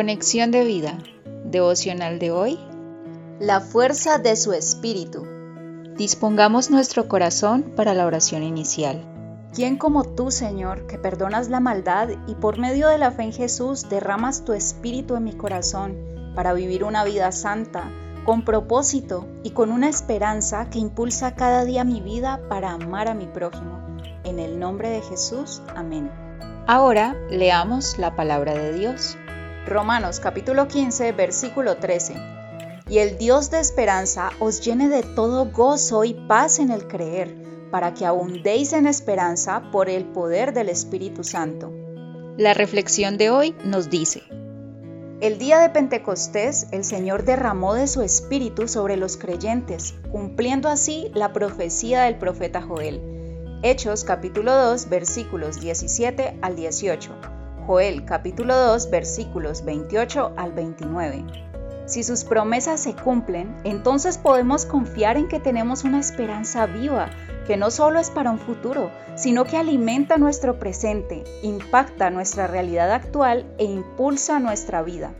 Conexión de vida. Devocional de hoy. La fuerza de su espíritu. Dispongamos nuestro corazón para la oración inicial. ¿Quién como tú, Señor, que perdonas la maldad y por medio de la fe en Jesús derramas tu espíritu en mi corazón para vivir una vida santa, con propósito y con una esperanza que impulsa cada día mi vida para amar a mi prójimo? En el nombre de Jesús, amén. Ahora leamos la palabra de Dios. Romanos capítulo 15, versículo 13. Y el Dios de esperanza os llene de todo gozo y paz en el creer, para que abundéis en esperanza por el poder del Espíritu Santo. La reflexión de hoy nos dice, el día de Pentecostés el Señor derramó de su espíritu sobre los creyentes, cumpliendo así la profecía del profeta Joel. Hechos capítulo 2 versículos 17 al 18. Joel capítulo 2 versículos 28 al 29. Si sus promesas se cumplen, entonces podemos confiar en que tenemos una esperanza viva, que no solo es para un futuro, sino que alimenta nuestro presente, impacta nuestra realidad actual e impulsa nuestra vida.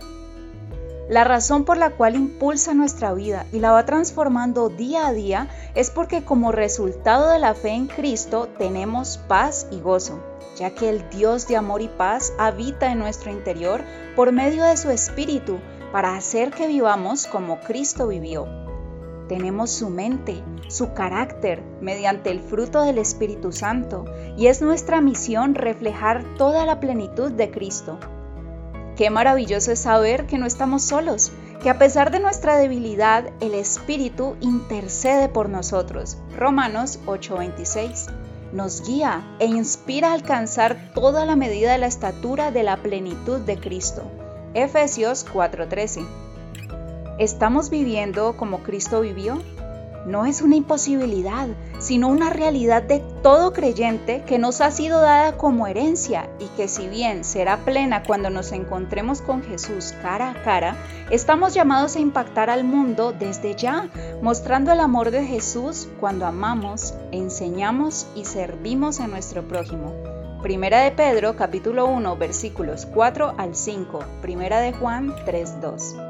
La razón por la cual impulsa nuestra vida y la va transformando día a día es porque como resultado de la fe en Cristo tenemos paz y gozo, ya que el Dios de amor y paz habita en nuestro interior por medio de su Espíritu para hacer que vivamos como Cristo vivió. Tenemos su mente, su carácter mediante el fruto del Espíritu Santo y es nuestra misión reflejar toda la plenitud de Cristo. Qué maravilloso es saber que no estamos solos, que a pesar de nuestra debilidad, el Espíritu intercede por nosotros. Romanos 8:26 nos guía e inspira a alcanzar toda la medida de la estatura de la plenitud de Cristo. Efesios 4:13 ¿Estamos viviendo como Cristo vivió? No es una imposibilidad, sino una realidad de todo creyente que nos ha sido dada como herencia y que si bien será plena cuando nos encontremos con Jesús cara a cara, estamos llamados a impactar al mundo desde ya, mostrando el amor de Jesús cuando amamos, enseñamos y servimos a nuestro prójimo. Primera de Pedro capítulo 1 versículos 4 al 5, Primera de Juan 3:2.